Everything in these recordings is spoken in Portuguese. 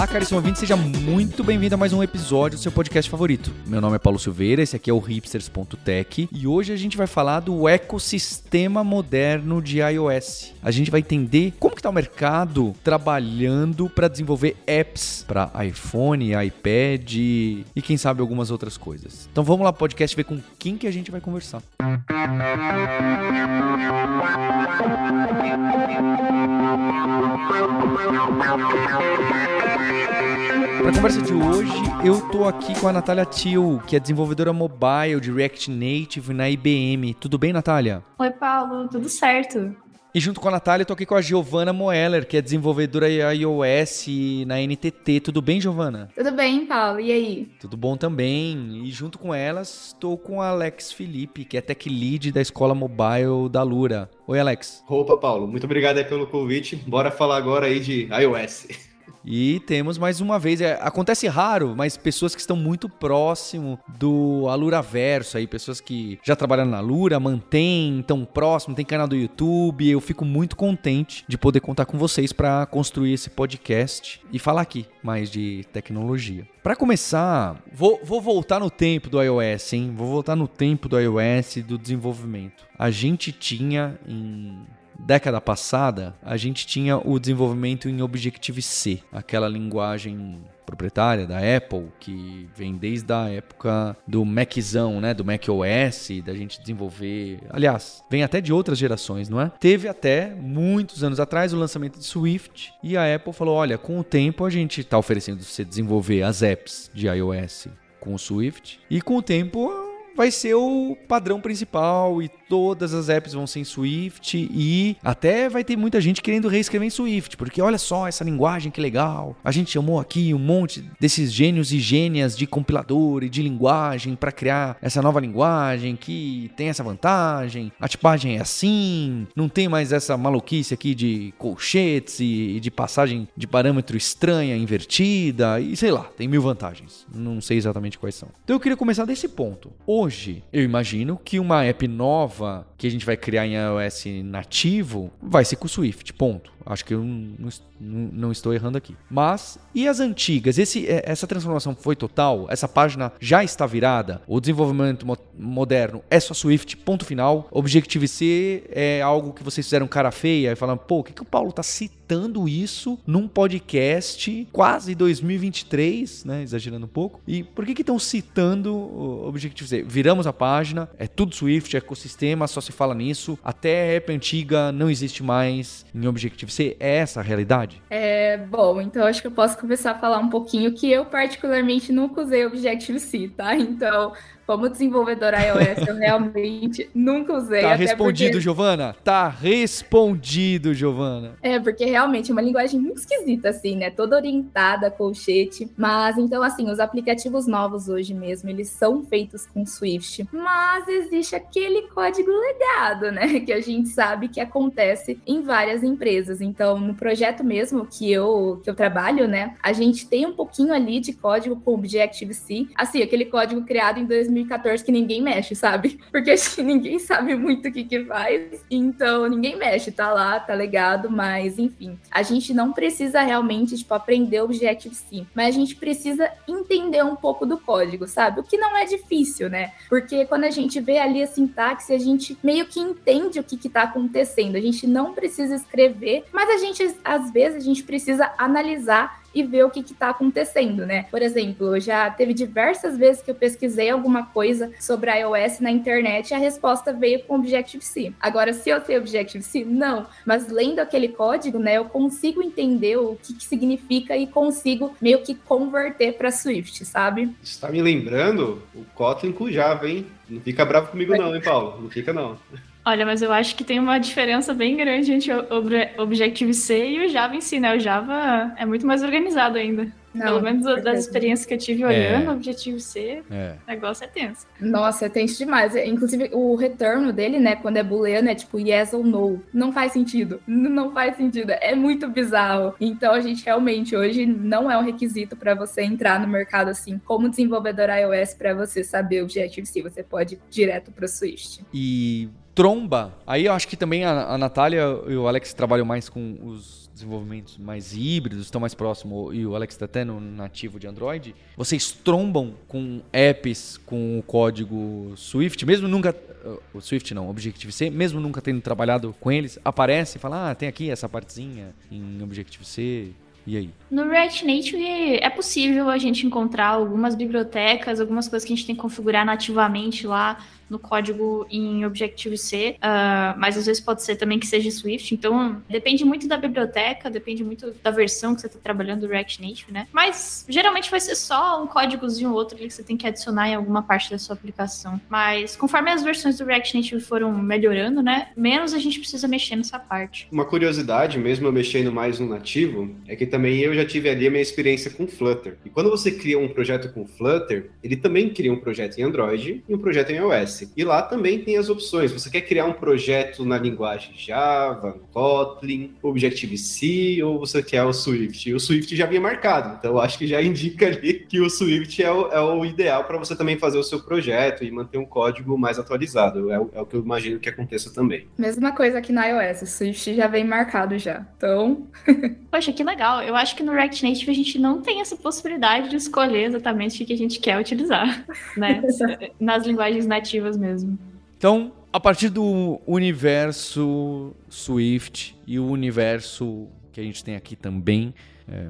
Olá, caríssimo ouvinte, seja muito bem-vindo a mais um episódio do seu podcast favorito. Meu nome é Paulo Silveira, esse aqui é o hipsters.tech e hoje a gente vai falar do ecossistema moderno de iOS. A gente vai entender como que tá o mercado trabalhando para desenvolver apps para iPhone, iPad e quem sabe algumas outras coisas. Então vamos lá, podcast, ver com quem que a gente vai conversar. Para a conversa de hoje, eu tô aqui com a Natália Thiel, que é desenvolvedora mobile de React Native na IBM. Tudo bem, Natália? Oi, Paulo, tudo certo. E junto com a Natália, eu tô aqui com a Giovana Moeller, que é desenvolvedora iOS na NTT. Tudo bem, Giovana? Tudo bem, Paulo. E aí? Tudo bom também. E junto com elas, estou com a Alex Felipe, que é Tech Lead da Escola Mobile da Lura. Oi, Alex. Opa, Paulo. Muito obrigado aí pelo convite. Bora falar agora aí de iOS. E temos mais uma vez, é, acontece raro, mas pessoas que estão muito próximo do Alura Verso aí, pessoas que já trabalharam na Lura, mantêm, tão próximo, tem canal do YouTube. Eu fico muito contente de poder contar com vocês para construir esse podcast e falar aqui mais de tecnologia. Para começar, vou, vou voltar no tempo do iOS, hein? Vou voltar no tempo do iOS do desenvolvimento. A gente tinha em década passada, a gente tinha o desenvolvimento em Objective-C, aquela linguagem proprietária da Apple, que vem desde a época do Maczão, né, do Mac OS, da gente desenvolver, aliás, vem até de outras gerações, não é? Teve até muitos anos atrás o lançamento de Swift e a Apple falou, olha, com o tempo a gente está oferecendo você desenvolver as apps de iOS com o Swift e com o tempo vai ser o padrão principal e todas as apps vão ser em Swift e até vai ter muita gente querendo reescrever em Swift, porque olha só essa linguagem que legal. A gente chamou aqui um monte desses gênios e gênias de compilador e de linguagem para criar essa nova linguagem que tem essa vantagem. A tipagem é assim, não tem mais essa maluquice aqui de colchetes e de passagem de parâmetro estranha, invertida e sei lá, tem mil vantagens. Não sei exatamente quais são. Então eu queria começar desse ponto. Hoje, eu imagino que uma app nova que a gente vai criar em iOS nativo vai ser com Swift, ponto. Acho que eu não, não, estou errando aqui. Mas, e as antigas? Esse, é, essa transformação foi total? Essa página já está virada? O desenvolvimento mo moderno é só Swift, ponto final. Objective-C é algo que vocês fizeram cara feia e falando, pô, o que, que o Paulo está citando isso num podcast quase 2023, né? Exagerando um pouco. E por que estão citando o Objective-C? Viramos a página, é tudo Swift, é ecossistema, só se fala nisso. Até a app antiga não existe mais em Objective-C. É essa a realidade? É, bom, então acho que eu posso começar a falar um pouquinho que eu particularmente nunca usei Objective-C, tá? Então, como desenvolvedora iOS, eu realmente nunca usei. Tá respondido, porque... Giovana? Tá respondido, Giovana. É, porque realmente é uma linguagem muito esquisita, assim, né? Toda orientada a colchete. Mas, então, assim, os aplicativos novos hoje mesmo, eles são feitos com Swift. Mas existe aquele código legado, né? Que a gente sabe que acontece em várias empresas. Então, no projeto mesmo que eu, que eu trabalho, né? A gente tem um pouquinho ali de código com Objective-C. Assim, aquele código criado em 2000 2014 que ninguém mexe, sabe? Porque ninguém sabe muito o que que faz, então ninguém mexe, tá lá, tá legado, mas enfim, a gente não precisa realmente, tipo, aprender Objective-C, mas a gente precisa entender um pouco do código, sabe? O que não é difícil, né? Porque quando a gente vê ali a sintaxe, a gente meio que entende o que que tá acontecendo, a gente não precisa escrever, mas a gente, às vezes, a gente precisa analisar e ver o que está acontecendo, né? Por exemplo, já teve diversas vezes que eu pesquisei alguma coisa sobre iOS na internet e a resposta veio com Objective-C. Agora, se eu sei Objective-C, não. Mas lendo aquele código, né, eu consigo entender o que, que significa e consigo meio que converter para Swift, sabe? Está me lembrando o Kotlin com Java, hein? Não fica bravo comigo não, hein, Paulo? Não fica não. Olha, mas eu acho que tem uma diferença bem grande entre o Objective-C e o Java em si, né? O Java é muito mais organizado ainda. Não, Pelo menos das certeza. experiências que eu tive É. olhando, o objetivo C, É. o negócio é tenso. Nossa, é tenso demais. É, Inclusive, o retorno dele, né, quando é booleano, é tipo yes ou no. Não faz sentido. Não faz sentido. É muito bizarro. Então, a gente realmente hoje não é um requisito para você entrar no mercado assim, como desenvolvedor iOS, para você saber o Objective-C. Você pode ir direto para o Swift. E tromba, aí eu acho que também a, a Natália e o Alex trabalham mais com os desenvolvimentos mais híbridos, estão mais próximos, e o Alex tá até no nativo de Android. Vocês trombam com apps com o código Swift, mesmo nunca. uh, O Swift não, Objective-C, mesmo nunca tendo trabalhado com eles, aparece e fala: ah, tem aqui essa partezinha em Objective-C. E aí? No React Native é possível a gente encontrar algumas bibliotecas, algumas coisas que a gente tem que configurar nativamente lá no código em Objective-C, ah, mas às vezes pode ser também que seja Swift, então depende muito da biblioteca, depende muito da versão que você está trabalhando do React Native, né? Mas geralmente vai ser só um códigozinho ou outro que você tem que adicionar em alguma parte da sua aplicação. Mas conforme as versões do React Native foram melhorando, né, menos a gente precisa mexer nessa parte. Uma curiosidade, mesmo eu mexendo mais no nativo, é que também eu já tive ali a minha experiência com Flutter. E quando você cria um projeto com Flutter, ele também cria um projeto em Android e um projeto em iOS. E lá também tem as opções. Você quer criar um projeto na linguagem Java, Kotlin, Objective-C ou você quer o Swift? O Swift já vinha marcado, então eu acho que já indica ali que o Swift é o, é o ideal para você também fazer o seu projeto e manter um código mais atualizado. É, o- é o que eu imagino que aconteça também. Mesma coisa aqui na iOS. O Swift já vem marcado já. Então, Poxa, que legal. Eu acho que no React Native a gente não tem essa possibilidade de escolher exatamente o que a gente quer utilizar, né? Nas linguagens nativas mesmo. Então, a partir do universo Swift e o universo que a gente tem aqui também, é,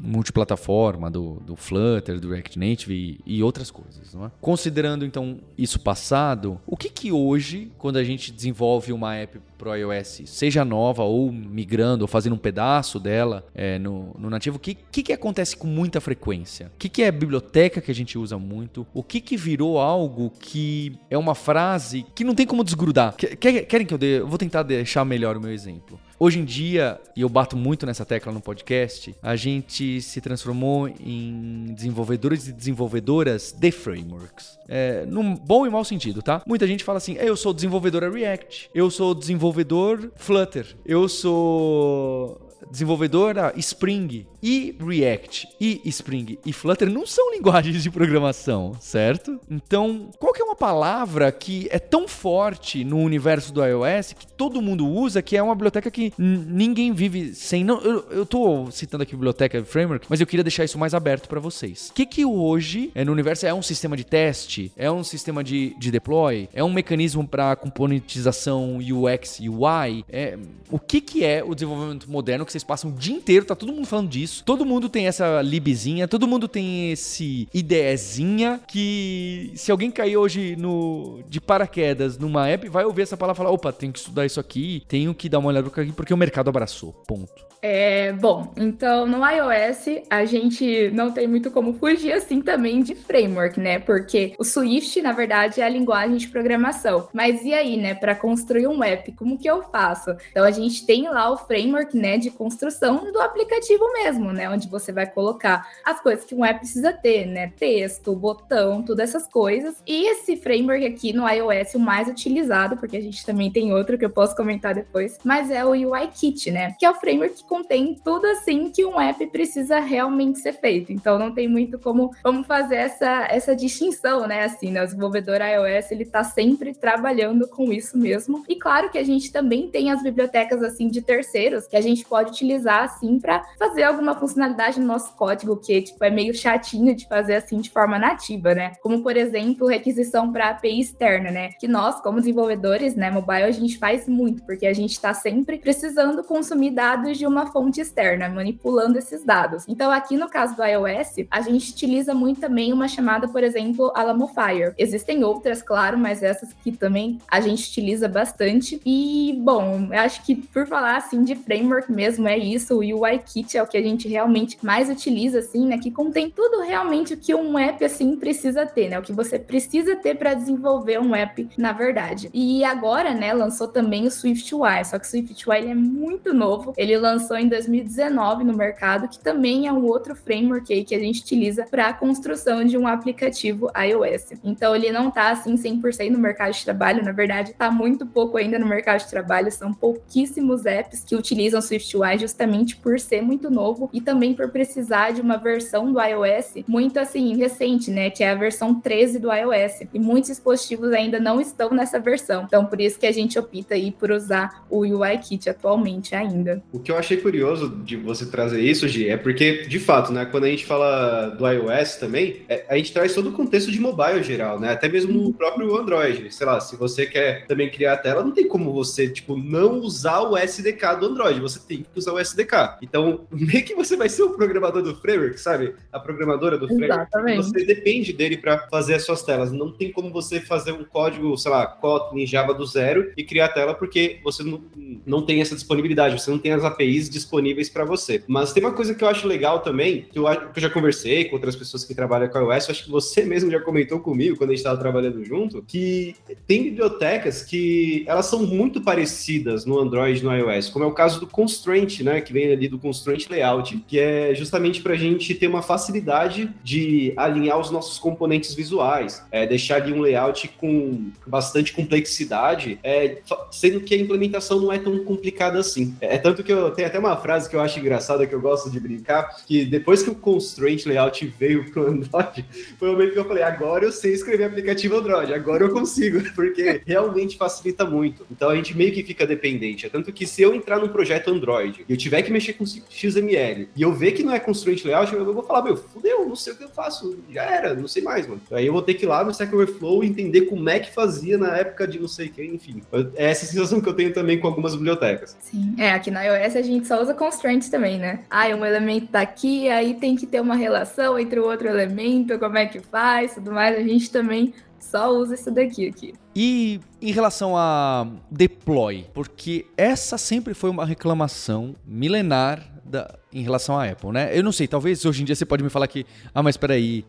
multiplataforma do, do Flutter, do React Native e, e outras coisas, é? Considerando então isso passado, o que que hoje, quando a gente desenvolve uma app pro iOS, seja nova ou migrando ou fazendo um pedaço dela é, no, no nativo, o que, que que acontece com muita frequência? O que que é biblioteca que a gente usa muito? O que que virou algo que é uma frase que não tem como desgrudar? Que- quer- Querem que eu dê? Eu vou tentar deixar melhor o meu exemplo. Hoje em dia, e eu bato muito nessa tecla no podcast, a gente se transformou em desenvolvedores e desenvolvedoras de frameworks. É, num bom e mau sentido, tá? Muita gente fala assim: eu sou desenvolvedora React, eu sou desenvolvedor Flutter, eu sou desenvolvedora Spring e React e Spring e Flutter não são linguagens de programação, certo? Então, qual que é uma palavra que é tão forte no universo do iOS que todo mundo usa, que é uma biblioteca que ninguém vive sem. Não, eu, eu tô citando aqui biblioteca framework, mas eu queria deixar isso mais aberto para vocês. O que que hoje é no universo é um sistema de teste, é um sistema de, de deploy, é um mecanismo para componentização UX UI, é o que que é o desenvolvimento moderno que vocês passam o dia inteiro, tá todo mundo falando disso. Todo mundo tem essa libzinha, todo mundo tem esse ideezinha que se alguém cair hoje no de paraquedas numa app, vai ouvir essa palavra e falar: opa, tenho que estudar isso aqui, tenho que dar uma olhada aqui porque o mercado abraçou. Ponto. É, bom, então no iOS a gente não tem muito como fugir assim também de framework, né? Porque o Swift, na verdade, é a linguagem de programação. Mas e aí, né, para construir um app, como que eu faço? Então a gente tem lá o framework, né, de construção do aplicativo mesmo, né, onde você vai colocar as coisas que um app precisa ter, né? Texto, botão, todas essas coisas. E esse framework aqui no iOS, o mais utilizado, porque a gente também tem outro que eu posso comentar depois, mas é o UIKit, né? Que é o framework contém tudo assim que um app precisa realmente ser feito. Então não tem muito como, como fazer essa, essa distinção, né? Assim, né? O desenvolvedor iOS ele tá sempre trabalhando com isso mesmo. E claro que a gente também tem as bibliotecas assim de terceiros que a gente pode utilizar assim para fazer alguma funcionalidade no nosso código que tipo é meio chatinho de fazer assim de forma nativa, né? Como por exemplo, requisição para API externa, né? Que nós como desenvolvedores, né, mobile a gente faz muito porque a gente está sempre precisando consumir dados de uma fonte externa, manipulando esses dados. Então aqui no caso do iOS, a gente utiliza muito também uma chamada, por exemplo, Alamofire. Existem outras, claro, mas essas aqui também a gente utiliza bastante. E bom, eu acho que por falar assim de framework mesmo é isso, o UIKit é o que a gente realmente mais utiliza assim, né, que contém tudo realmente o que um app assim precisa ter, né? O que você precisa ter para desenvolver um app, na verdade. E agora, né, lançou também o Swift UI, só que o Swift UI ele é muito novo. Ele lançou lançou em 2019 no mercado, que também é um outro framework aí que a gente utiliza para a construção de um aplicativo iOS. Então ele não está assim 100% no mercado de trabalho, na verdade está muito pouco ainda no mercado de trabalho, são pouquíssimos apps que utilizam SwiftUI justamente por ser muito novo e também por precisar de uma versão do iOS muito assim recente, né, que é a versão 13 do iOS. E muitos dispositivos ainda não estão nessa versão. Então por isso que a gente opta aí por usar o UIKit atualmente ainda. O que eu achei curioso de você trazer isso, Gi, é porque de fato, né, quando a gente fala do iOS também, é, a gente traz todo o contexto de mobile geral, né? Até mesmo no próprio Android. Sei lá, se você quer também criar a tela, não tem como você, tipo, não usar o SDK do Android. Você tem que usar o SDK. Então, meio que você vai ser o programador do framework, sabe? A programadora do framework. Exatamente. Você depende dele para fazer as suas telas. Não tem como você fazer um código, sei lá, Kotlin, Java do zero e criar a tela porque você não, não tem essa disponibilidade, você não tem as APIs disponíveis para você. Mas tem uma coisa que eu acho legal também, que eu, que eu já conversei com outras pessoas que trabalham com iOS, acho que você mesmo já comentou comigo quando a gente estava trabalhando junto, que tem bibliotecas que elas são muito parecidas no Android e no iOS, como é o caso do Constraint, né, que vem ali do Constraint Layout, que é justamente para a gente ter uma facilidade de alinhar os nossos componentes visuais, é, deixar ali um layout com bastante complexidade, é, sendo que a implementação não é tão complicada assim. É, é tanto que eu tenho até uma frase que eu acho engraçada, que eu gosto de brincar, que depois que o Constraint Layout veio pro Android, foi o momento que eu falei, agora eu sei escrever aplicativo Android, agora eu consigo, porque realmente facilita muito. Então a gente meio que fica dependente. É tanto que se eu entrar num projeto Android e eu tiver que mexer com XML e eu ver que não é Constraint Layout, eu vou falar, meu, fudeu, não sei o que eu faço, já era, não sei mais, mano. Aí eu vou ter que ir lá no Stack Overflow e entender como é que fazia na época de não sei quem, enfim. É essa sensação que eu tenho também com algumas bibliotecas. Sim, é, aqui na iOS a gente só usa constraints também, né? Ah, um elemento tá aqui, aí tem que ter uma relação entre o outro elemento, como é que faz, tudo mais. A gente também só usa isso daqui aqui. E em relação a deploy, porque essa sempre foi uma reclamação milenar da, em relação à Apple, né? Eu não sei, talvez hoje em dia você pode me falar que, ah, mas peraí,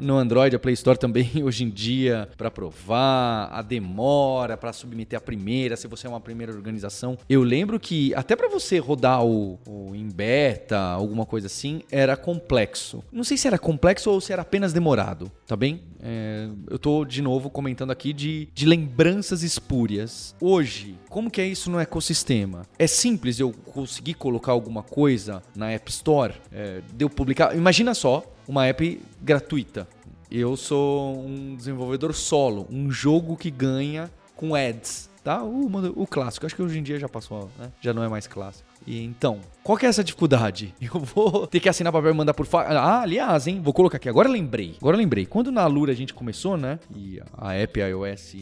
no Android, a Play Store também hoje em dia, para provar, a demora para submeter a primeira, se você é uma primeira organização. Eu lembro que até para você rodar o, o, em beta, alguma coisa assim, era complexo. Não sei se era complexo ou se era apenas demorado, tá bem? É, eu tô de novo comentando aqui de, de lembranças espúrias. Hoje, como que é isso no ecossistema? É simples eu conseguir colocar alguma coisa na App Store, é, de eu publicar. Imagina só uma app gratuita. Eu sou um desenvolvedor solo, um jogo que ganha com ads, tá? O, o clássico, acho que hoje em dia já passou, né? Já não é mais clássico. E então, qual que é essa dificuldade? Eu vou ter que assinar papel e mandar por fax. Ah, aliás, hein? Vou colocar aqui. Agora lembrei. Agora lembrei. Quando na Lura a gente começou, né? E a app iOS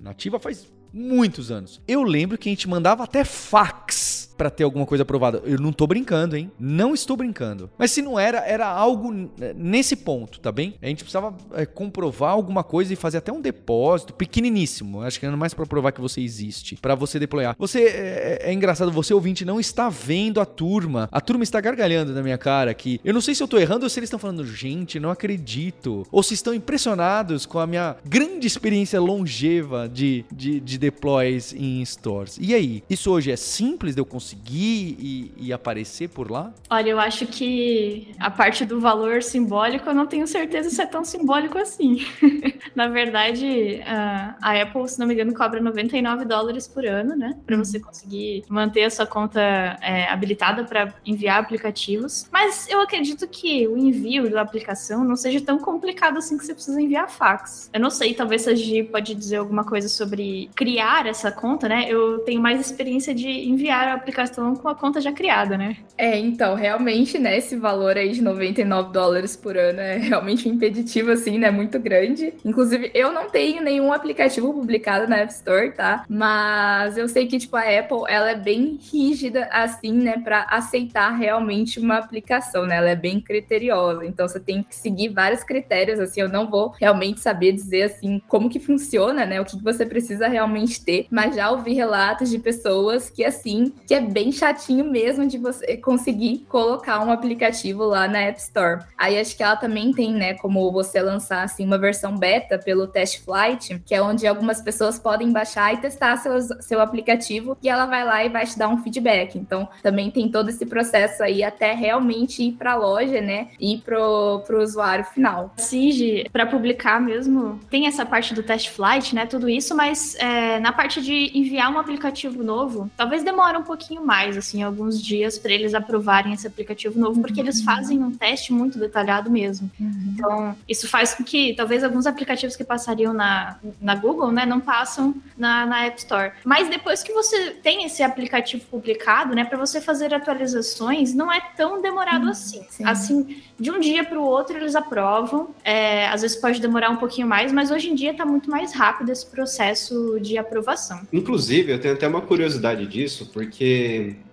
nativa faz muitos anos. Eu lembro que a gente mandava até fax para ter alguma coisa aprovada. Eu não tô brincando, hein? Não estou brincando. Mas se não era, era algo nesse ponto, tá bem? A gente precisava é, comprovar alguma coisa e fazer até um depósito pequeniníssimo. Acho que era mais para provar que você existe, para você deployar. Você é, é, engraçado, você ouvinte não está vendo a turma. A turma está gargalhando na minha cara aqui. Eu não sei se eu tô errando ou se eles estão falando, gente, não acredito. Ou se estão impressionados com a minha grande experiência longeva de, de, de deploys em stores. E aí, isso hoje é simples de eu conseguir? Conseguir e, e, aparecer por lá? Olha, eu acho que a parte do valor simbólico eu não tenho certeza se é tão simbólico assim. Na verdade, a Apple, se não me engano, cobra 99 dólares por ano, né? Para você uhum. conseguir manter a sua conta é, habilitada para enviar aplicativos. Mas eu acredito que o envio da aplicação não seja tão complicado assim que você precisa enviar fax. Eu não sei, talvez a Gi pode dizer alguma coisa sobre criar essa conta, né? Eu tenho mais experiência de enviar a aplicação aplicação com a conta já criada, né? É, então, realmente, né, esse valor aí de 99 dólares por ano é realmente um impeditivo, assim, né, muito grande. Inclusive, eu não tenho nenhum aplicativo publicado na App Store, tá? Mas eu sei que, tipo, a Apple, ela é bem rígida, assim, né, para aceitar realmente uma aplicação, né? Ela é bem criteriosa, então você tem que seguir vários critérios, assim, eu não vou realmente saber dizer, assim, como que funciona, né, o que você precisa realmente ter, mas já ouvi relatos de pessoas que, assim, que é bem chatinho mesmo de você conseguir colocar um aplicativo lá na App Store. Aí acho que ela também tem, né, como você lançar assim uma versão beta pelo Test Flight, que é onde algumas pessoas podem baixar e testar seus, seu aplicativo e ela vai lá e vai te dar um feedback. Então, também tem todo esse processo aí até realmente ir para a loja, né, e pro, pro usuário final. Sige, para publicar mesmo, tem essa parte do Test Flight, né, tudo isso, mas é, na parte de enviar um aplicativo novo, talvez demore um pouquinho mais, assim, alguns dias para eles aprovarem esse aplicativo novo, porque eles uhum. fazem um teste muito detalhado mesmo. Uhum. Então, isso faz com que talvez alguns aplicativos que passariam na, na Google, né, não passam na, na App Store. Mas depois que você tem esse aplicativo publicado, né, para você fazer atualizações, não é tão demorado uhum. assim. Sim. Assim, de um dia para o outro eles aprovam. É, às vezes pode demorar um pouquinho mais, mas hoje em dia está muito mais rápido esse processo de aprovação. Inclusive, eu tenho até uma curiosidade disso, porque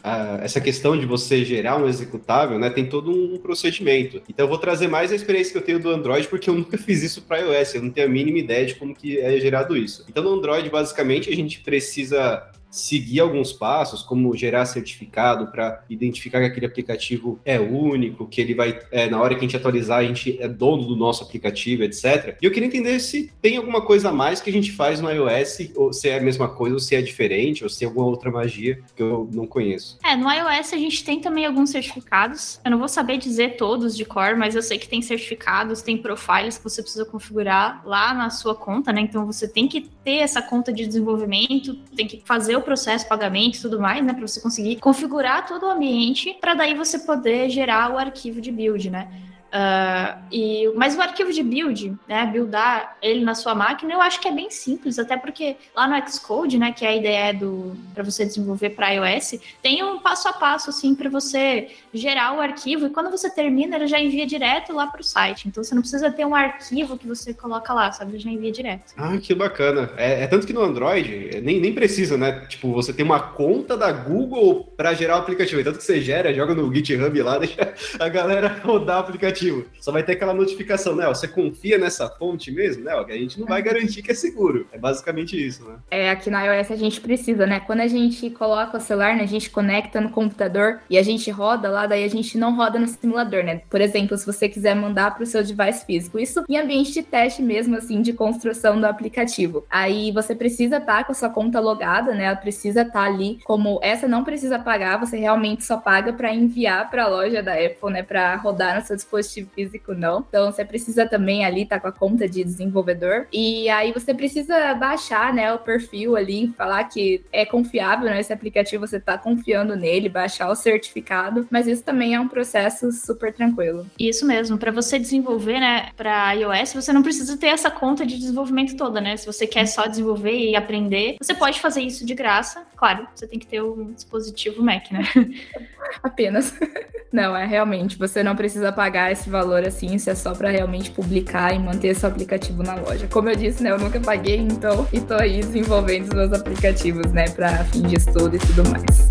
a, essa questão de você gerar um executável, né, tem todo um procedimento. Então eu vou trazer mais a experiência que eu tenho do Android, porque eu nunca fiz isso para iOS, eu não tenho a mínima ideia de como que é gerado isso. Então no Android, basicamente, a gente precisa seguir alguns passos, como gerar certificado para identificar que aquele aplicativo é único, que ele vai, é, na hora que a gente atualizar, a gente é dono do nosso aplicativo, etc. E eu queria entender se tem alguma coisa a mais que a gente faz no iOS, ou se é a mesma coisa, ou se é diferente, ou se tem alguma outra magia que eu não conheço. É, no iOS a gente tem também alguns certificados. Eu não vou saber dizer todos de cor, mas eu sei que tem certificados, tem profiles que você precisa configurar lá na sua conta, né? Então você tem que ter essa conta de desenvolvimento, tem que fazer o processo, pagamento e tudo mais, né? Para você conseguir configurar todo o ambiente, para daí você poder gerar o arquivo de build, né? Uh, e, mas o arquivo de build, né, buildar ele na sua máquina, eu acho que é bem simples, até porque lá no Xcode, né, que é a ideia do para você desenvolver para iOS, tem um passo a passo assim para você gerar o arquivo e quando você termina ele já envia direto lá para o site. Então você não precisa ter um arquivo que você coloca lá, sabe? Ele já envia direto. Ah, que bacana. É, é tanto que no Android nem, nem precisa, né? Tipo, você tem uma conta da Google para gerar o aplicativo. É tanto que você gera, joga no GitHub lá, deixa a galera rodar o aplicativo aplicativo. Só vai ter aquela notificação, né? Você confia nessa fonte mesmo, né? Que a gente não vai garantir que é seguro. É basicamente isso, né? É, aqui na iOS a gente precisa, né? Quando a gente coloca o celular, né? A gente conecta no computador e a gente roda lá, daí a gente não roda no simulador, né? Por exemplo, se você quiser mandar para o seu device físico. Isso em ambiente de teste mesmo, assim, de construção do aplicativo. Aí você precisa estar tá com a sua conta logada, né? Ela precisa estar tá ali como essa não precisa pagar, você realmente só paga para enviar para a loja da Apple, né? Para rodar no seu dispositivo dispositivo físico, não. Então você precisa também ali estar tá com a conta de desenvolvedor. E aí você precisa baixar, né, o perfil ali, falar que é confiável, né? Esse aplicativo você tá confiando nele, baixar o certificado. Mas isso também é um processo super tranquilo. Isso mesmo. Para você desenvolver, né, para iOS, você não precisa ter essa conta de desenvolvimento toda, né? Se você quer só desenvolver e aprender, você pode fazer isso de graça. Claro, você tem que ter um dispositivo Mac, né? Apenas. Não, é realmente, você não precisa pagar esse valor assim, isso é só para realmente publicar e manter seu aplicativo na loja. Como eu disse, né, eu nunca paguei, então, e tô aí desenvolvendo os meus aplicativos, né, para fim de estudo e tudo mais.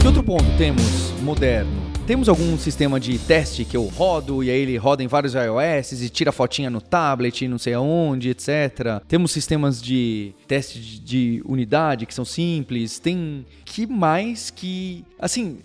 Que outro ponto temos moderno? Temos algum sistema de teste que eu rodo e aí ele roda em vários iOS e tira fotinha no tablet, não sei aonde, etc. Temos sistemas de teste de unidade que são simples. Tem que mais que. Assim,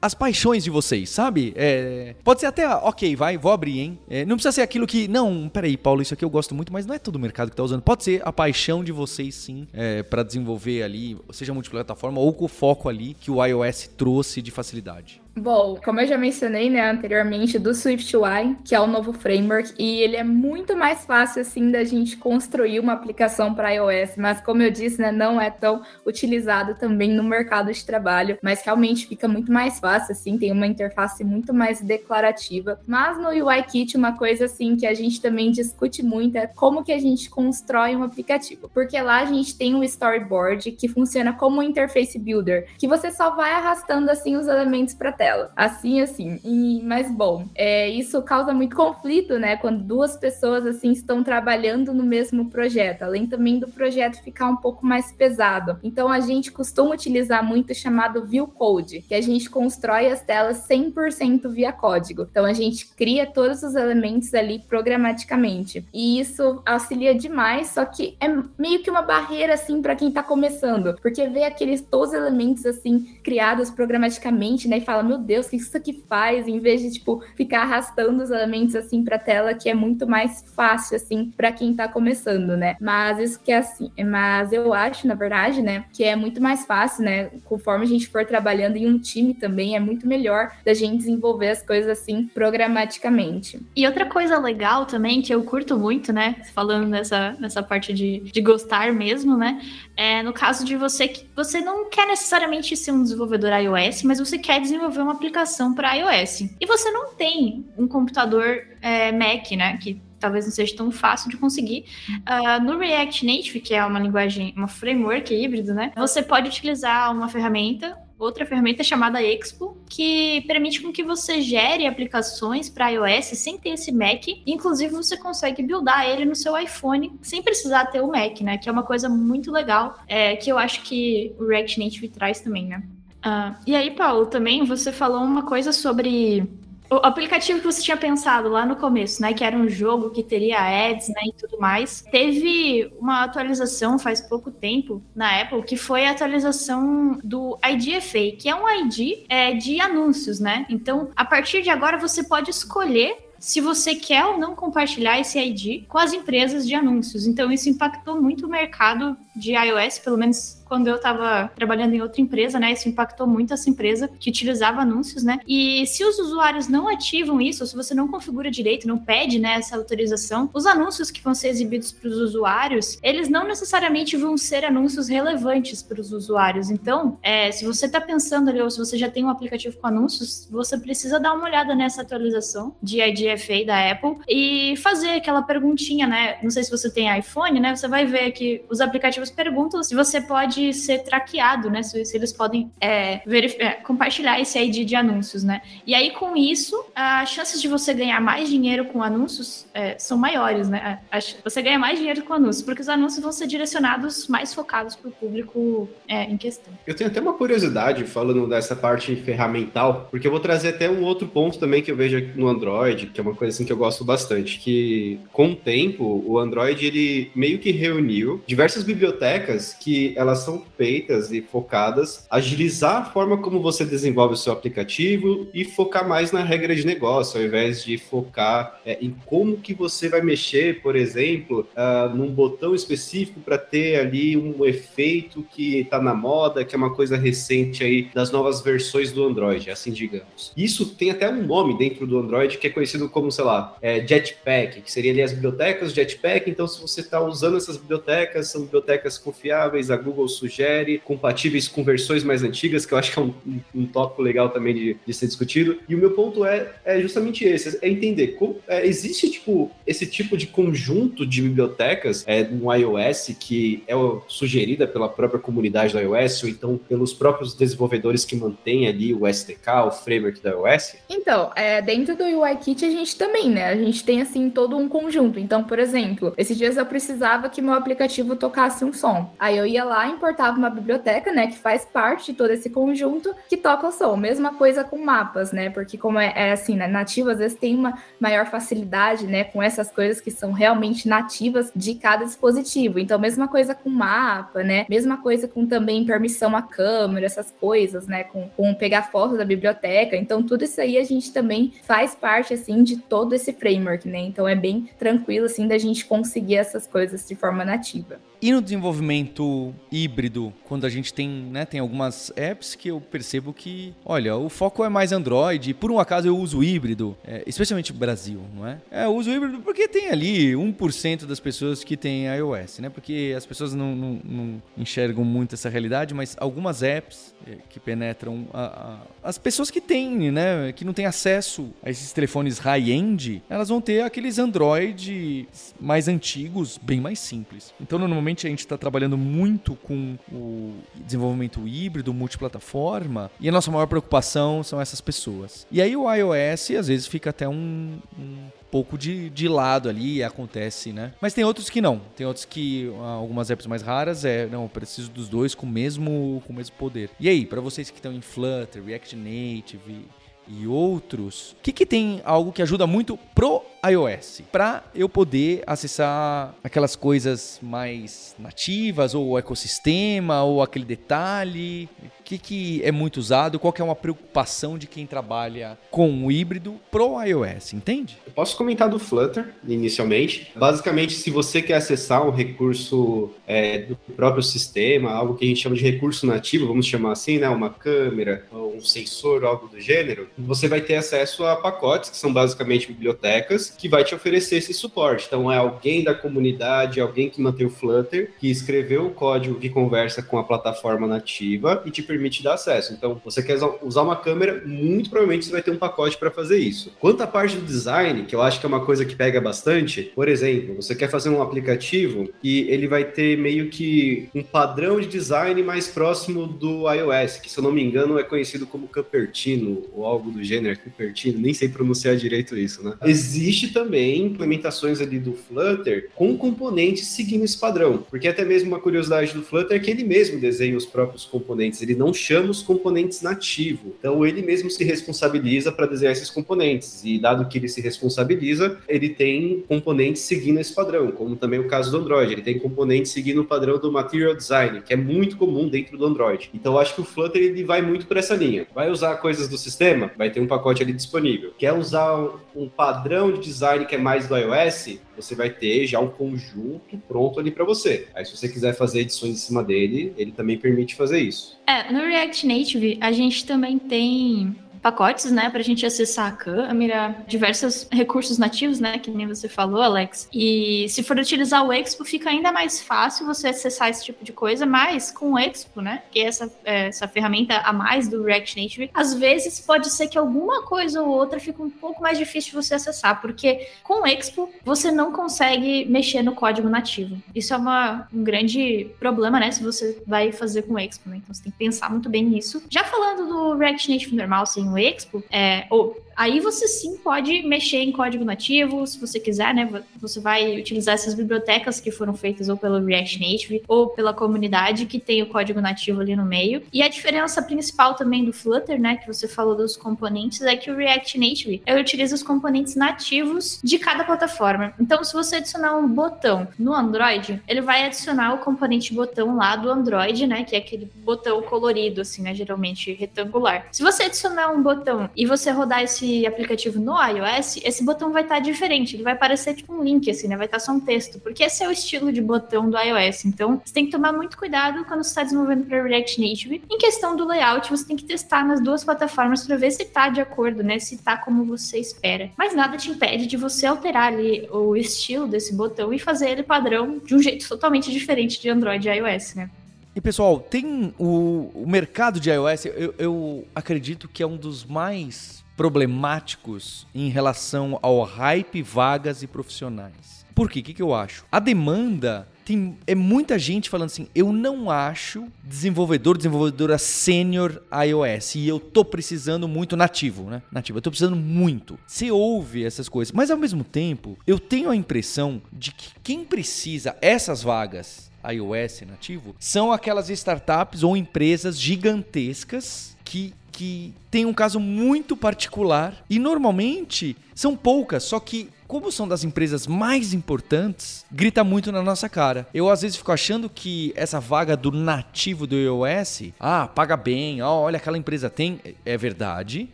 as paixões de vocês, sabe? É, pode ser até, ok, vai, vou abrir, hein? É, não precisa ser aquilo que, não, peraí, Paulo, isso aqui eu gosto muito, mas não é todo o mercado que tá usando. Pode ser a paixão de vocês, sim, é, para desenvolver ali, seja multiplataforma ou com o foco ali que o iOS trouxe de facilidade. Bom, como eu já mencionei, né, anteriormente, do SwiftUI, que é o novo framework, e ele é muito mais fácil, assim, da gente construir uma aplicação para iOS, mas como eu disse, né, não é tão utilizado também no mercado de trabalho, mas realmente fica muito mais mais fácil, assim, tem uma interface muito mais declarativa. Mas no UIKit, uma coisa assim que a gente também discute muito é como que a gente constrói um aplicativo. Porque lá a gente tem um storyboard que funciona como um interface builder, que você só vai arrastando assim os elementos para tela. Assim, assim. E, mas bom, é, isso causa muito conflito, né? Quando duas pessoas assim estão trabalhando no mesmo projeto, além também do projeto ficar um pouco mais pesado. Então a gente costuma utilizar muito o chamado view code, que a gente constrói as telas 100% via código. Então a gente cria todos os elementos ali programaticamente. E isso auxilia demais, só que é meio que uma barreira assim para quem está começando, porque vê aqueles todos os elementos assim criados programaticamente, né, e fala: "Meu Deus, o que isso aqui faz?" em vez de tipo ficar arrastando os elementos assim para tela, que é muito mais fácil assim para quem está começando, né? Mas isso que é assim, mas eu acho, na verdade, né, que é muito mais fácil, né, conforme a gente for trabalhando em um time também, é muito melhor da gente desenvolver as coisas assim programaticamente. E outra coisa legal também que eu curto muito, né, falando nessa, nessa parte de, de gostar mesmo, né, é no caso de você que você não quer necessariamente ser um desenvolvedor iOS, mas você quer desenvolver uma aplicação para iOS. E você não tem um computador é, Mac, né, que talvez não seja tão fácil de conseguir. Uh, no React Native, que é uma linguagem, uma framework híbrido, né? Você pode utilizar uma ferramenta outra ferramenta chamada Expo, que permite com que você gere aplicações para iOS sem ter esse Mac. Inclusive, você consegue buildar ele no seu iPhone sem precisar ter o Mac, né? Que é uma coisa muito legal, é, que eu acho que o React Native traz também, né? Uh, e aí, Paulo, também você falou uma coisa sobre o aplicativo que você tinha pensado lá no começo, né, que era um jogo que teria ads, né, e tudo mais, teve uma atualização faz pouco tempo na Apple, que foi a atualização do IDFA, que é um ID é, de anúncios, né? Então, a partir de agora você pode escolher se você quer ou não compartilhar esse ID com as empresas de anúncios. Então, isso impactou muito o mercado de iOS, pelo menos quando eu estava trabalhando em outra empresa, né? Isso impactou muito essa empresa que utilizava anúncios, né? E se os usuários não ativam isso, ou se você não configura direito, não pede né, essa autorização, os anúncios que vão ser exibidos para os usuários, eles não necessariamente vão ser anúncios relevantes para os usuários. Então, é, se você está pensando ali, ou se você já tem um aplicativo com anúncios, você precisa dar uma olhada nessa atualização de IDFA da Apple e fazer aquela perguntinha, né? Não sei se você tem iPhone, né? Você vai ver que os aplicativos perguntam se você pode pode ser traqueado, né? Se, se eles podem é, é, compartilhar esse ID de anúncios, né? E aí, com isso, as chances de você ganhar mais dinheiro com anúncios é, são maiores, né? Você ganha mais dinheiro com anúncios, porque os anúncios vão ser direcionados mais focados para o público é, em questão. Eu tenho até uma curiosidade falando dessa parte ferramental, porque eu vou trazer até um outro ponto também que eu vejo no Android, que é uma coisa assim que eu gosto bastante, que com o tempo o Android ele meio que reuniu diversas bibliotecas que elas são feitas e focadas agilizar a forma como você desenvolve o seu aplicativo e focar mais na regra de negócio, ao invés de focar é, em como que você vai mexer, por exemplo, uh, num botão específico para ter ali um efeito que está na moda, que é uma coisa recente aí das novas versões do Android, assim digamos. Isso tem até um nome dentro do Android que é conhecido como, sei lá, é Jetpack, que seria ali as bibliotecas Jetpack. Então, se você está usando essas bibliotecas, são bibliotecas confiáveis, a Google sugere, compatíveis com versões mais antigas, que eu acho que é um, um, um tópico legal também de, de, ser discutido. E o meu ponto é, é justamente esse, é entender como é, existe tipo esse tipo de conjunto de bibliotecas é, no iOS que é sugerida pela própria comunidade do iOS ou então pelos próprios desenvolvedores que mantêm ali o SDK, o framework da iOS? Então, é, dentro do UIKit a gente também, né? A gente tem assim todo um conjunto. Então, por exemplo, esses dias eu precisava que meu aplicativo tocasse um som. Aí eu ia lá, importava uma biblioteca, né, que faz parte de todo esse conjunto que toca o som. Mesma coisa com mapas, né, porque como é, é assim, né, nativo às vezes tem uma maior facilidade, né, com essas coisas que são realmente nativas de cada dispositivo. Então, mesma coisa com mapa, né, mesma coisa com também permissão à câmera, essas coisas, né, com, com pegar foto da biblioteca. Então, tudo isso aí a gente também faz parte, assim, de todo esse framework, né. Então, é bem tranquilo, assim, da gente conseguir essas coisas de forma nativa. E no desenvolvimento híbrido, híbrido, quando a gente tem, né, tem algumas apps que eu percebo que, olha, o foco é mais Android, por um acaso eu uso híbrido, é, especialmente Brasil, não é? é? Eu uso híbrido porque tem ali 1% das pessoas que têm iOS, né? Porque as pessoas não, não, não enxergam muito essa realidade, mas algumas apps é, que penetram a, a, as pessoas que têm, né, que não têm acesso a esses telefones high-end, elas vão ter aqueles Android mais antigos, bem mais simples. Então, normalmente a gente está trabalhando muito com o desenvolvimento híbrido, multiplataforma, e a nossa maior preocupação são essas pessoas. E aí o iOS às vezes fica até um, um pouco de, de lado ali acontece, né? Mas tem outros que não. Tem outros que ah, algumas apps mais raras é, não, eu preciso dos dois com o mesmo com o mesmo poder. E aí, para vocês que estão em Flutter, React Native e outros, o que, que tem algo que ajuda muito pro iOS para eu poder acessar aquelas coisas mais nativas ou o ecossistema ou aquele detalhe? O que, que é muito usado? Qual que é uma preocupação de quem trabalha com o híbrido pro iOS, entende? Eu posso comentar do Flutter inicialmente. Basicamente, se você quer acessar um recurso é, do próprio sistema, algo que a gente chama de recurso nativo, vamos chamar assim, né? Uma câmera, um sensor, algo do gênero, você vai ter acesso a pacotes que são basicamente bibliotecas que vai te oferecer esse suporte. Então, é alguém da comunidade, alguém que mantém o Flutter, que escreveu o código que conversa com a plataforma nativa e te permite dar acesso. Então, você quer usar uma câmera, muito provavelmente você vai ter um pacote para fazer isso. Quanto à parte do design, que eu acho que é uma coisa que pega bastante, por exemplo, você quer fazer um aplicativo e ele vai ter meio que um padrão de design mais próximo do iOS, que se eu não me engano é conhecido como Cupertino ou algo do gênero, Cupertino, nem sei pronunciar direito isso, né? Existe também implementações ali do Flutter com componentes seguindo esse padrão. Porque até mesmo uma curiosidade do Flutter é que ele mesmo desenha os próprios componentes, ele não chama os componentes nativo. Então ele mesmo se responsabiliza para desenhar esses componentes. E dado que ele se responsabiliza, ele tem componentes seguindo esse padrão, como também o caso do Android. Ele tem componentes seguindo o padrão do Material Design, que é muito comum dentro do Android. Então eu acho que o Flutter ele vai muito por essa linha. Vai usar coisas do sistema? Vai ter um pacote ali disponível. Quer usar um padrão de design que é mais do iOS, você vai ter já um conjunto pronto ali para você. Aí, se você quiser fazer edições em cima dele, ele também permite fazer isso. É, no React Native, a gente também tem pacotes, né, para a gente acessar a câmera, diversos recursos nativos, né, que nem você falou, Alex. E se for utilizar o Expo, fica ainda mais fácil você acessar esse tipo de coisa, mas com o Expo, né, que é essa, é, essa ferramenta a mais do React Native, às vezes pode ser que alguma coisa ou outra fique um pouco mais difícil de você acessar, porque com o Expo você não consegue mexer no código nativo. Isso é uma, um grande problema, né, se você vai fazer com o Expo, né, então você tem que pensar muito bem nisso. Já falando do React Native normal, sem o Expo, é, ou Aí você sim pode mexer em código nativo, se você quiser, né? Você vai utilizar essas bibliotecas que foram feitas ou pelo React Native ou pela comunidade que tem o código nativo ali no meio. E a diferença principal também do Flutter, né, que você falou dos componentes, é que o React Native ele utiliza os componentes nativos de cada plataforma. Então, se você adicionar um botão no Android, ele vai adicionar o componente botão lá do Android, né, que é aquele botão colorido, assim, né, geralmente retangular. Se você adicionar um botão e você rodar esse aplicativo no iOS, esse botão vai estar tá diferente. Ele vai parecer tipo um link, assim, né? Vai estar tá só um texto, porque esse é o estilo de botão do iOS. Então, você tem que tomar muito cuidado quando você está desenvolvendo para React Native. Em questão do layout, você tem que testar nas duas plataformas para ver se está de acordo, né? Se está como você espera. Mas nada te impede de você alterar ali o estilo desse botão e fazer ele padrão de um jeito totalmente diferente de Android e iOS, né? E pessoal, tem o, o mercado de iOS, eu, eu acredito que é um dos mais problemáticos em relação ao hype, vagas e profissionais. Por quê? O que, eu acho? A demanda tem é muita gente falando assim: eu não acho desenvolvedor, desenvolvedora sênior iOS e eu tô precisando muito nativo, né? Nativo, eu tô precisando muito. Você ouve essas coisas, mas ao mesmo tempo, eu tenho a impressão de que quem precisa essas vagas iOS nativo são aquelas startups ou empresas gigantescas que que tem um caso muito particular e normalmente são poucas, só que como são das empresas mais importantes, grita muito na nossa cara. Eu às vezes fico achando que essa vaga do nativo do iOS, ah, paga bem, ó, olha aquela empresa tem, é verdade,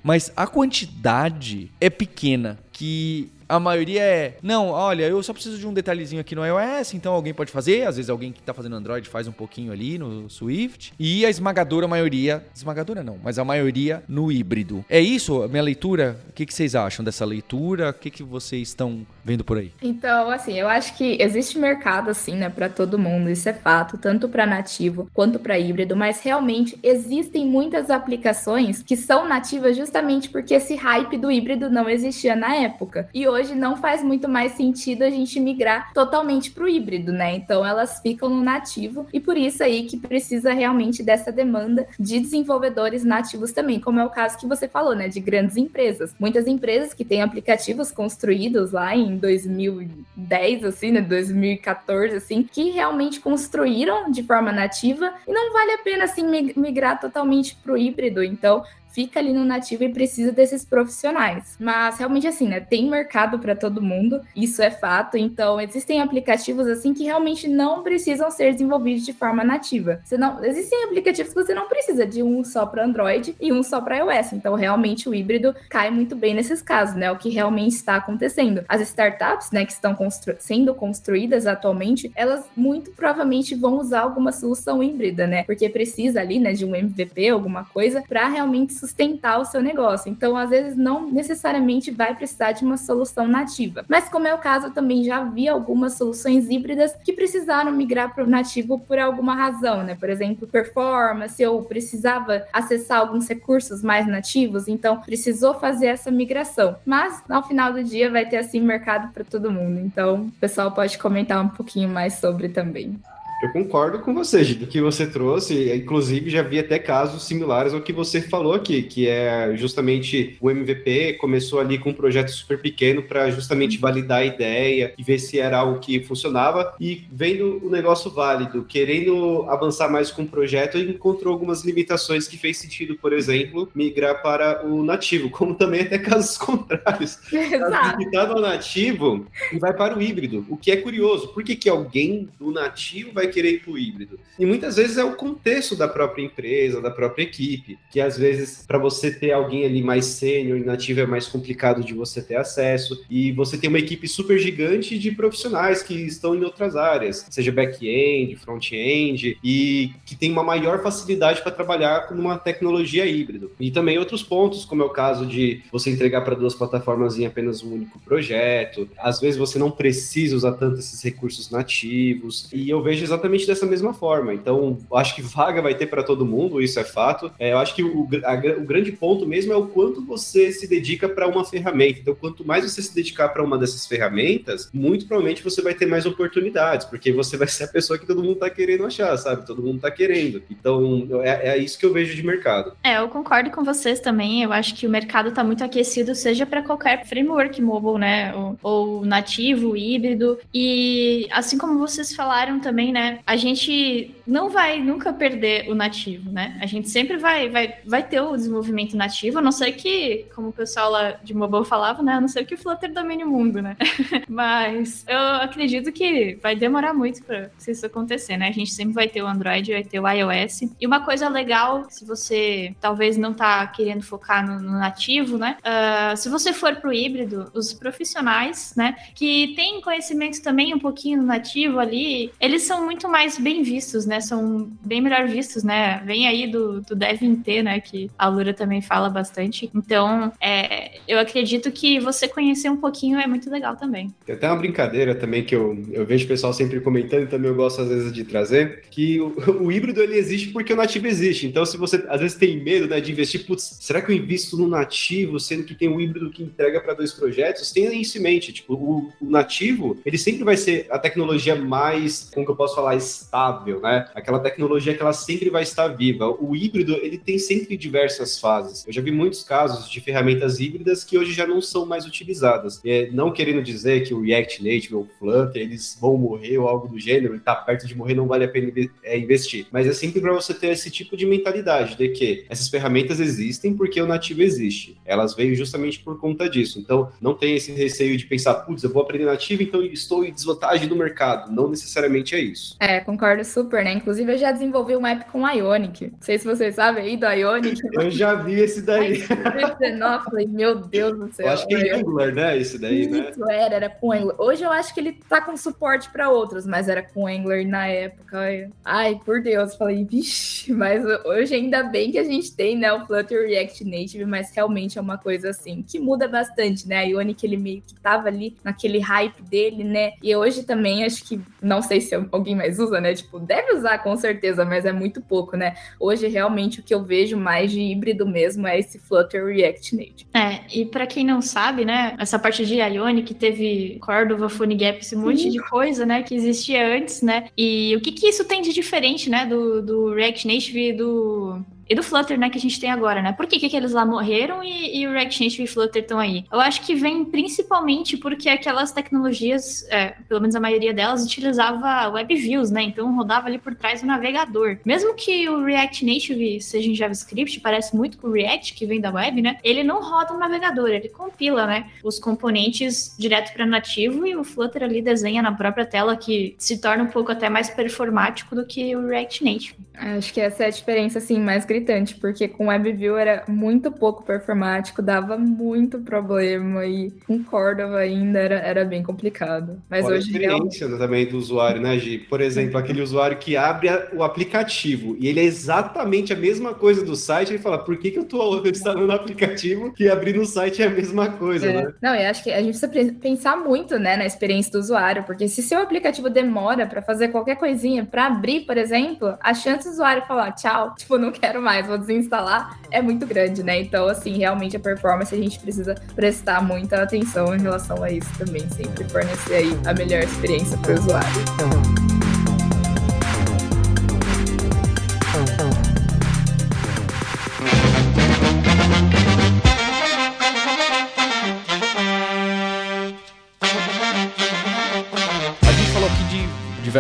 mas a quantidade é pequena que a maioria é, não, olha, eu só preciso de um detalhezinho aqui no iOS, então alguém pode fazer, às vezes alguém que tá fazendo Android faz um pouquinho ali no Swift, e a esmagadora maioria, esmagadora não, mas a maioria no híbrido. É isso a minha leitura? O que, que vocês acham dessa leitura? O que, que vocês estão vendo por aí? Então, assim, eu acho que existe mercado, assim, né, para todo mundo, isso é fato, tanto para nativo quanto para híbrido, mas realmente existem muitas aplicações que são nativas justamente porque esse hype do híbrido não existia na época. E hoje não faz muito mais sentido a gente migrar totalmente para o híbrido, né? Então elas ficam no nativo e por isso aí que precisa realmente dessa demanda de desenvolvedores nativos também, como é o caso que você falou, né, de grandes empresas. Muitas empresas que têm aplicativos construídos lá em 2010, assim, né, 2014, assim, que realmente construíram de forma nativa e não vale a pena assim migrar totalmente para o híbrido. Então, fica ali no nativo e precisa desses profissionais. Mas realmente assim, né, tem mercado para todo mundo, isso é fato. Então, existem aplicativos assim que realmente não precisam ser desenvolvidos de forma nativa. Você não, existem aplicativos que você não precisa de um só para Android e um só para iOS. Então, realmente o híbrido cai muito bem nesses casos, né? O que realmente está acontecendo. As startups, né, que estão constru sendo construídas atualmente, elas muito provavelmente vão usar alguma solução híbrida, né? Porque precisa ali, né, de um MVP, alguma coisa para realmente sustentar o seu negócio. Então, às vezes, não necessariamente vai precisar de uma solução nativa. Mas, como é o caso, eu também já vi algumas soluções híbridas que precisaram migrar para o nativo por alguma razão, né? Por exemplo, performance, ou precisava acessar alguns recursos mais nativos, então precisou fazer essa migração. Mas, ao final do dia, vai ter assim mercado para todo mundo. Então, o pessoal pode comentar um pouquinho mais sobre também. Eu concordo com você, do que você trouxe. Inclusive, já vi até casos similares ao que você falou aqui, que é justamente o MVP começou ali com um projeto super pequeno para justamente validar a ideia e ver se era algo que funcionava. E vendo o negócio válido, querendo avançar mais com o projeto, encontrou algumas limitações que fez sentido, por exemplo, migrar para o nativo, como também até casos contrários. Exato. Limitado ao nativo e vai para o híbrido, o que é curioso. Por que, que alguém do nativo vai querer ir para o híbrido. E muitas vezes é o contexto da própria empresa, da própria equipe, que às vezes para você ter alguém ali mais sênior e nativo é mais complicado de você ter acesso. E você tem uma equipe super gigante de profissionais que estão em outras áreas, seja back-end, front-end, e que tem uma maior facilidade para trabalhar com uma tecnologia híbrida. E também outros pontos, como é o caso de você entregar para duas plataformas em apenas um único projeto. Às vezes você não precisa usar tanto esses recursos nativos. E eu vejo exatamente dessa mesma forma. Então, acho que vaga vai ter para todo mundo, isso é fato. É, eu acho que o, a, o grande ponto mesmo é o quanto você se dedica para uma ferramenta. Então, quanto mais você se dedicar para uma dessas ferramentas, muito provavelmente você vai ter mais oportunidades, porque você vai ser a pessoa que todo mundo está querendo achar, sabe? Todo mundo está querendo. Então, é, é, isso que eu vejo de mercado. É, eu concordo com vocês também. Eu acho que o mercado está muito aquecido, seja para qualquer framework mobile, né? Ou, ou nativo, híbrido. E assim como vocês falaram também, né? A gente não vai nunca perder o nativo, né? A gente sempre vai, vai, vai ter o desenvolvimento nativo, a não ser que, como o pessoal lá de mobile falava, né? A não ser que o Flutter domine o mundo, né? Mas eu acredito que vai demorar muito para isso acontecer, né? A gente sempre vai ter o Android, vai ter o iOS. E uma coisa legal, se você talvez não tá querendo focar no, no nativo, né? Uh, se você for pro híbrido, os profissionais, né? Que têm conhecimento também um pouquinho nativo ali, eles são muito muito mais bem vistos, né? São bem melhor vistos, né? Vem aí do, do Devin T, né? Que a Lura também fala bastante. Então, é, eu acredito que você conhecer um pouquinho é muito legal também. Tem até uma brincadeira também que eu, eu vejo o pessoal sempre comentando e também eu gosto às vezes de trazer, que o, o híbrido ele existe porque o nativo existe. Então, se você às vezes tem medo né, de investir, putz, será que eu invisto no nativo, sendo que tem um híbrido que entrega para dois projetos? Tenha isso em mente. Tipo, o, o nativo, ele sempre vai ser a tecnologia mais, como que eu posso falar, estável, né? Aquela tecnologia que ela sempre vai estar viva. O híbrido, ele tem sempre diversas fases. Eu já vi muitos casos de ferramentas híbridas que hoje já não são mais utilizadas. É, não querendo dizer que o React Native ou o Flutter, eles vão morrer ou algo do gênero, e tá perto de morrer, não vale a pena é, investir. Mas é sempre para você ter esse tipo de mentalidade de que essas ferramentas existem porque o nativo existe. Elas veio justamente por conta disso. Então, não tem esse receio de pensar, putz, eu vou aprender nativo, então estou em desvantagem no mercado. Não necessariamente é isso. Exatamente. É, concordo super, né? Inclusive, eu já desenvolvi um app com Ionic. Não sei se vocês sabem aí do Ionic. Eu já vi esse daí. falei, meu Deus do céu. Eu acho que é Angular, né? Esse daí, né? Isso, era, era com Angular. Hoje eu acho que ele tá com suporte para outros, mas era com Angular na época. Ai, por Deus, falei, vixe, mas hoje ainda bem que a gente tem, né, o Flutter React Native, mas realmente é uma coisa assim que muda bastante, né? A Ionic ele meio que tava ali naquele hype dele, né? E hoje também acho que não sei se alguém mais usa, né? Tipo, deve usar com certeza, mas é muito pouco, né? Hoje realmente o que eu vejo mais de híbrido mesmo é esse Flutter React Native. É, e para quem não sabe, né, essa parte de Ionic teve Cordova, PhoneGap, esse monte de coisa, né, que existia antes, né? E o que que isso tem de diferente, né, do, do React Native e do e do Flutter, né, que a gente tem agora, né? Por que, que aqueles lá morreram e, e o React Native e Flutter estão aí? Eu acho que vem principalmente porque aquelas tecnologias, é, pelo menos a maioria delas, utilizava web views, né? Então rodava ali por trás do navegador. Mesmo que o React Native seja em JavaScript, parece muito com o React, que vem da web, né? Ele não roda no navegador, ele compila, né? Os componentes direto para nativo e o Flutter ali desenha na própria tela, que se torna um pouco até mais performático do que o React Native. Acho que essa é a diferença, assim, mais gritante, porque com WebView era muito pouco performático, dava muito problema e com Cordova ainda era, era bem complicado. Mas Fora hoje. A experiência realmente... também do usuário, né, Gi? Por exemplo, aquele usuário que abre o aplicativo e ele é exatamente a mesma coisa do site, ele fala, por que, que eu tô instalando o aplicativo que abrir no site é a mesma coisa, é. né? Não, eu acho que a gente precisa pensar muito, né, na experiência do usuário, porque se seu aplicativo demora para fazer qualquer coisinha, para abrir, por exemplo, a chance do usuário falar tchau, tipo, não quero mais, vou desinstalar, é muito grande, né? Então, assim, realmente a performance a gente precisa prestar muita atenção em relação a isso também, sempre fornecer aí a melhor experiência para o usuário.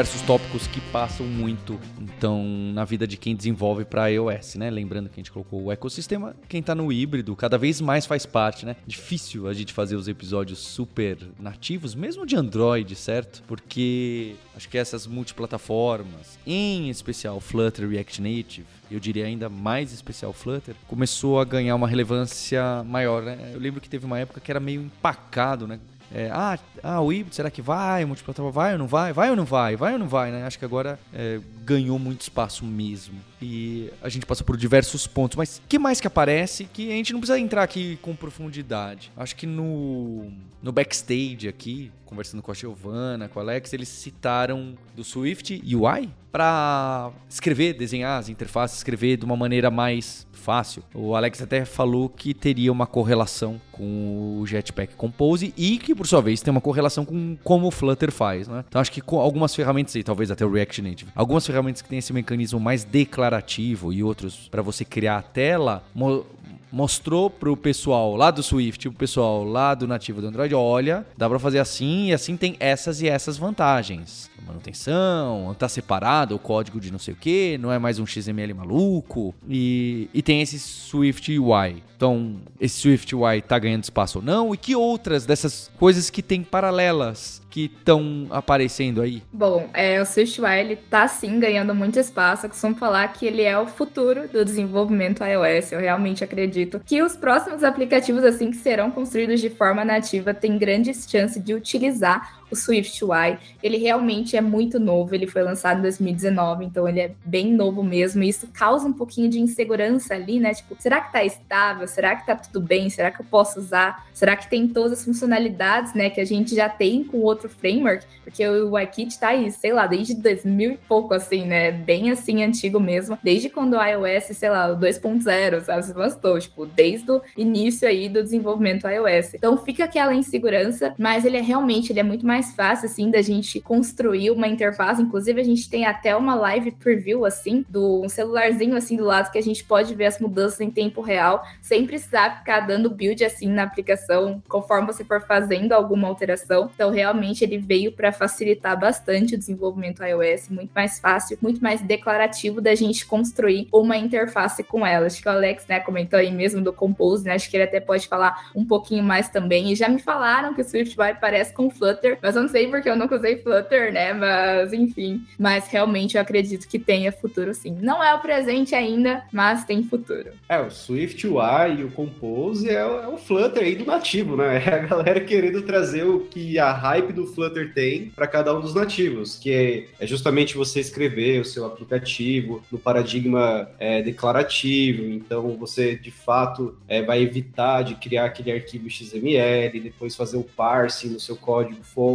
Diversos tópicos que passam muito então na vida de quem desenvolve para iOS, né? Lembrando que a gente colocou o ecossistema, quem está no híbrido cada vez mais faz parte, né? Difícil a gente fazer os episódios super nativos, mesmo de Android, certo? Porque acho que essas multiplataformas, em especial Flutter React Native, eu diria ainda mais especial Flutter, começou a ganhar uma relevância maior, né? Eu lembro que teve uma época que era meio empacado, né? É, ah, ah, o híbrido, será que vai? O multiplataforma vai ou não vai? Vai ou não vai? Vai ou não vai, né? Acho que agora é, ganhou muito espaço mesmo. E a gente passa por diversos pontos. Mas que mais que aparece que a gente não precisa entrar aqui com profundidade? Acho que no, no backstage aqui, conversando com a Giovana, com o Alex, eles citaram do Swift UI para escrever, desenhar as interfaces, escrever de uma maneira mais fácil. O Alex até falou que teria uma correlação com o Jetpack Compose e que, por sua vez, tem uma correlação com como o Flutter faz, né? Então acho que com algumas ferramentas, e talvez até o React Native, algumas ferramentas que têm esse mecanismo mais declarativo e outros para você criar a tela, mo mostrou pro pessoal lá do Swift, o pessoal lá do nativo do Android, olha, dá para fazer assim e assim tem essas e essas vantagens manutenção, tá separado o código de não sei o que, não é mais um XML maluco. E, e tem esse Swift UI. Então, esse Swift UI tá ganhando espaço ou não? E que outras dessas coisas que tem paralelas que estão aparecendo aí? Bom, é, o Swift UI ele tá sim ganhando muito espaço. Eu costumo falar que ele é o futuro do desenvolvimento iOS. Eu realmente acredito que os próximos aplicativos assim que serão construídos de forma nativa têm grandes chances de utilizar o Swift UI. Ele realmente é muito novo, ele foi lançado em 2019, então ele é bem novo mesmo. E isso causa um pouquinho de insegurança ali, né? Tipo, será que tá estável? Será que tá tudo bem? Será que eu posso usar? Será que tem todas as funcionalidades, né, que a gente já tem com outro framework? Porque o UIKit tá aí, sei lá, desde 2000 e pouco, assim, né? Bem assim, antigo mesmo. Desde quando o iOS, sei lá, o 2.0, sabe? Se lançou, tipo, desde o início aí do desenvolvimento iOS. Então fica aquela insegurança, mas ele é realmente, ele é muito mais mais fácil, assim, da gente construir uma interface. Inclusive, a gente tem até uma live preview, assim, do um celularzinho, assim, do lado, que a gente pode ver as mudanças em tempo real, sem precisar ficar dando build, assim, na aplicação, conforme você for fazendo alguma alteração. Então, realmente, ele veio para facilitar bastante o desenvolvimento iOS, muito mais fácil, muito mais declarativo da gente construir uma interface com ela. Acho que o Alex, né, comentou aí mesmo do Compose, né? Acho que ele até pode falar um pouquinho mais também. E já me falaram que o SwiftUI parece com Flutter, Mas eu não sei porque eu nunca usei Flutter, né? Mas enfim. Mas realmente eu acredito que tenha futuro sim. Não é o presente ainda, mas tem futuro. É, o Swift UI e o Compose é, é o Flutter aí do nativo, né? É a galera querendo trazer o que a hype do Flutter tem para cada um dos nativos, que é, é, justamente você escrever o seu aplicativo no paradigma é, declarativo. Então você de fato é, vai evitar de criar aquele arquivo XML, depois fazer o parsing no seu código fonte,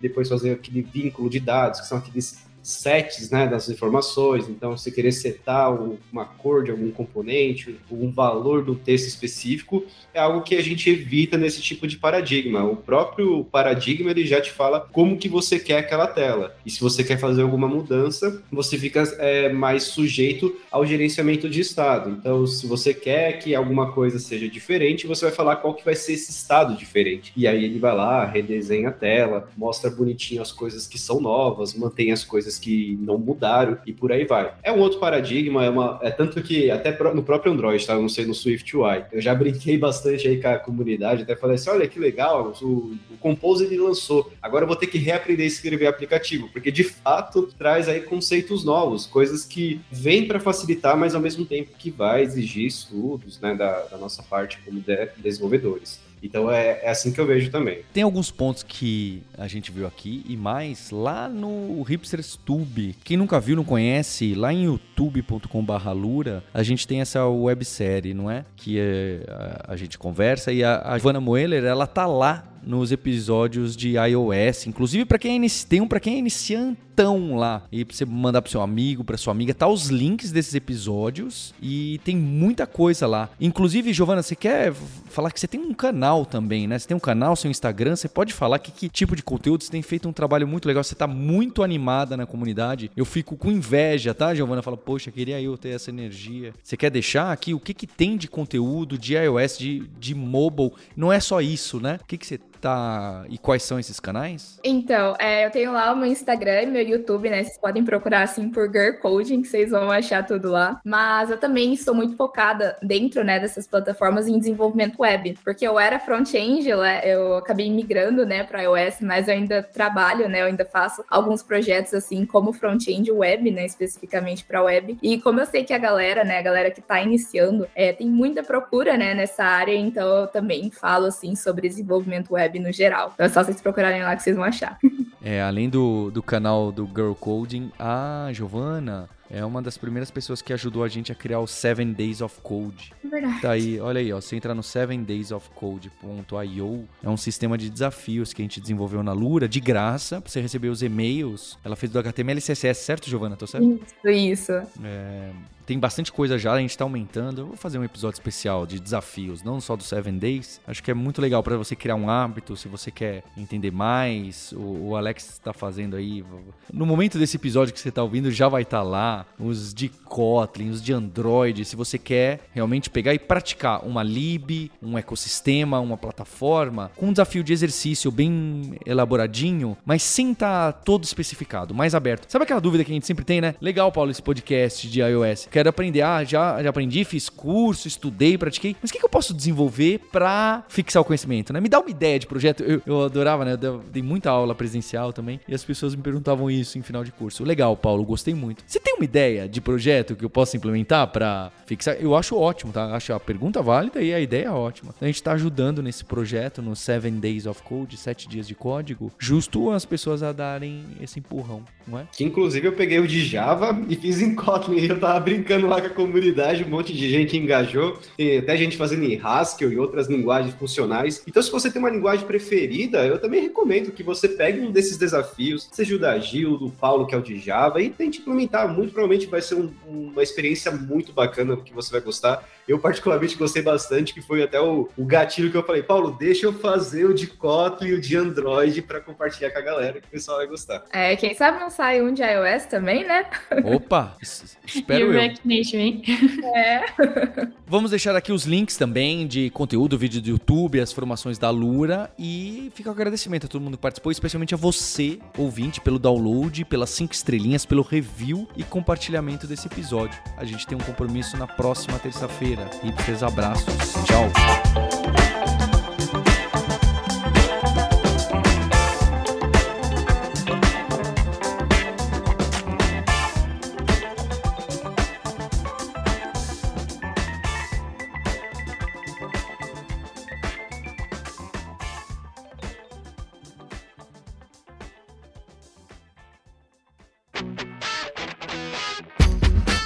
depois fazer aquele vínculo de dados, que são aqueles sets né, das informações, então você querer setar uma cor de algum componente, um valor do texto específico, é algo que a gente evita nesse tipo de paradigma. O próprio paradigma ele já te fala como que você quer aquela tela. E se você quer fazer alguma mudança, você fica é, mais sujeito ao gerenciamento de estado. Então, se você quer que alguma coisa seja diferente, você vai falar qual que vai ser esse estado diferente. E aí ele vai lá, redesenha a tela, mostra bonitinho as coisas que são novas, mantém as coisas coisas que não mudaram e por aí vai. É um outro paradigma, é, uma, é tanto que até no próprio Android, tá? Não sei no Swift UI. Eu já brinquei bastante aí com a comunidade, até falei assim: olha que legal, o, o Compose ele lançou. Agora eu vou ter que reaprender a escrever aplicativo, porque de fato traz aí conceitos novos, coisas que vêm para facilitar, mas ao mesmo tempo que vai exigir estudos né, da, da nossa parte como de desenvolvedores. Então é, é, assim que eu vejo também. Tem alguns pontos que a gente viu aqui e mais lá no Hipsters Tube. Quem nunca viu, não conhece, lá em youtube.com/lura, a gente tem essa websérie, não é? Que é, a, a, gente conversa e a, a Moeller, ela tá lá nos episódios de iOS. Inclusive, para quem é tem um para quem é iniciantão lá. E pra você mandar pro seu amigo, pra sua amiga, tá os links desses episódios e tem muita coisa lá. Inclusive, Giovana, você quer falar que você tem um canal também, né? Você tem um canal, seu Instagram, você pode falar que, que tipo de conteúdo você tem feito um trabalho muito legal, você tá muito animada na comunidade. Eu fico com inveja, tá, Giovana? Fala, poxa, queria eu ter essa energia. Você quer deixar aqui o que que tem de conteúdo de iOS, de, de mobile? Não é só isso, né? O que que você tá. E quais são esses canais? Então, é, eu tenho lá o meu Instagram e meu YouTube, né? Vocês podem procurar assim por Girl Coding, que vocês vão achar tudo lá. Mas eu também estou muito focada dentro, né, dessas plataformas em desenvolvimento web, porque eu era front-end, eu acabei migrando, né, para iOS, mas eu ainda trabalho, né, eu ainda faço alguns projetos assim como front-end web, né, especificamente para web. E como eu sei que a galera, né, a galera que está iniciando, é, tem muita procura, né, nessa área, então eu também falo assim sobre desenvolvimento web web no geral. Então é só vocês procurarem lá que vocês vão achar. É, além do, do canal do Girl Coding, a Giovana é uma das primeiras pessoas que ajudou a gente a criar o Seven Days of Code. Verdade. Tá aí, olha aí, ó, você entra no 7daysofcode.io, é um sistema de desafios que a gente desenvolveu na Lura, de graça, pra você receber os e-mails. Ela fez do HTML e CSS, certo, Giovana? Tô certo? Isso, isso. É, tem bastante coisa já, a gente tá aumentando. Eu vou fazer um episódio especial de desafios, não só do Seven Days. Acho que é muito legal para você criar um hábito, se você quer entender mais. O, o Alex está fazendo aí. No momento desse episódio que você tá ouvindo, já vai estar tá lá. Os de Kotlin, os de Android. Se você quer realmente pegar e praticar uma lib, um ecossistema, uma plataforma, com um desafio de exercício bem elaboradinho, mas sem estar tá todo especificado, mais aberto. Sabe aquela dúvida que a gente sempre tem, né? Legal, Paulo, esse podcast de iOS quero aprender. Ah, já, já aprendi, fiz curso, estudei, pratiquei. Mas o que, que eu posso desenvolver para fixar o conhecimento, né? Me dá uma ideia de projeto. Eu, eu adorava, né? Eu dei muita aula presencial também. E as pessoas me perguntavam isso em final de curso. Legal, Paulo, gostei muito. Você tem uma ideia de projeto que eu possa implementar para fixar? Eu acho ótimo, tá? Acho a pergunta válida e a ideia ótima. A gente está ajudando nesse projeto, no Seven Days of Code, sete dias de código, justo as pessoas a darem esse empurrão, não é? Que inclusive eu peguei o de Java e fiz em Kotlin e eu tava abrindo brincando lá com a comunidade, um monte de gente engajou, tem até gente fazendo em Haskell e outras linguagens funcionais. Então, se você tem uma linguagem preferida, eu também recomendo que você pegue um desses desafios, seja o da Gil, do Paulo, que é o de Java, e tente implementar. Muito provavelmente vai ser um, uma experiência muito bacana que você vai gostar. Eu, particularmente, gostei bastante, que foi até o, o gatilho que eu falei, Paulo, deixa eu fazer o de Kotlin e o de Android para compartilhar com a galera, que o pessoal vai gostar. É, quem sabe não sai um de iOS também, né? Opa, espero eu. Nation, hein? É. Vamos deixar aqui os links também de conteúdo, vídeo do YouTube, as formações da Lura e fica o agradecimento a todo mundo que participou, especialmente a você, ouvinte, pelo download, pelas cinco estrelinhas, pelo review e compartilhamento desse episódio. A gente tem um compromisso na próxima terça-feira. E abraços. Tchau.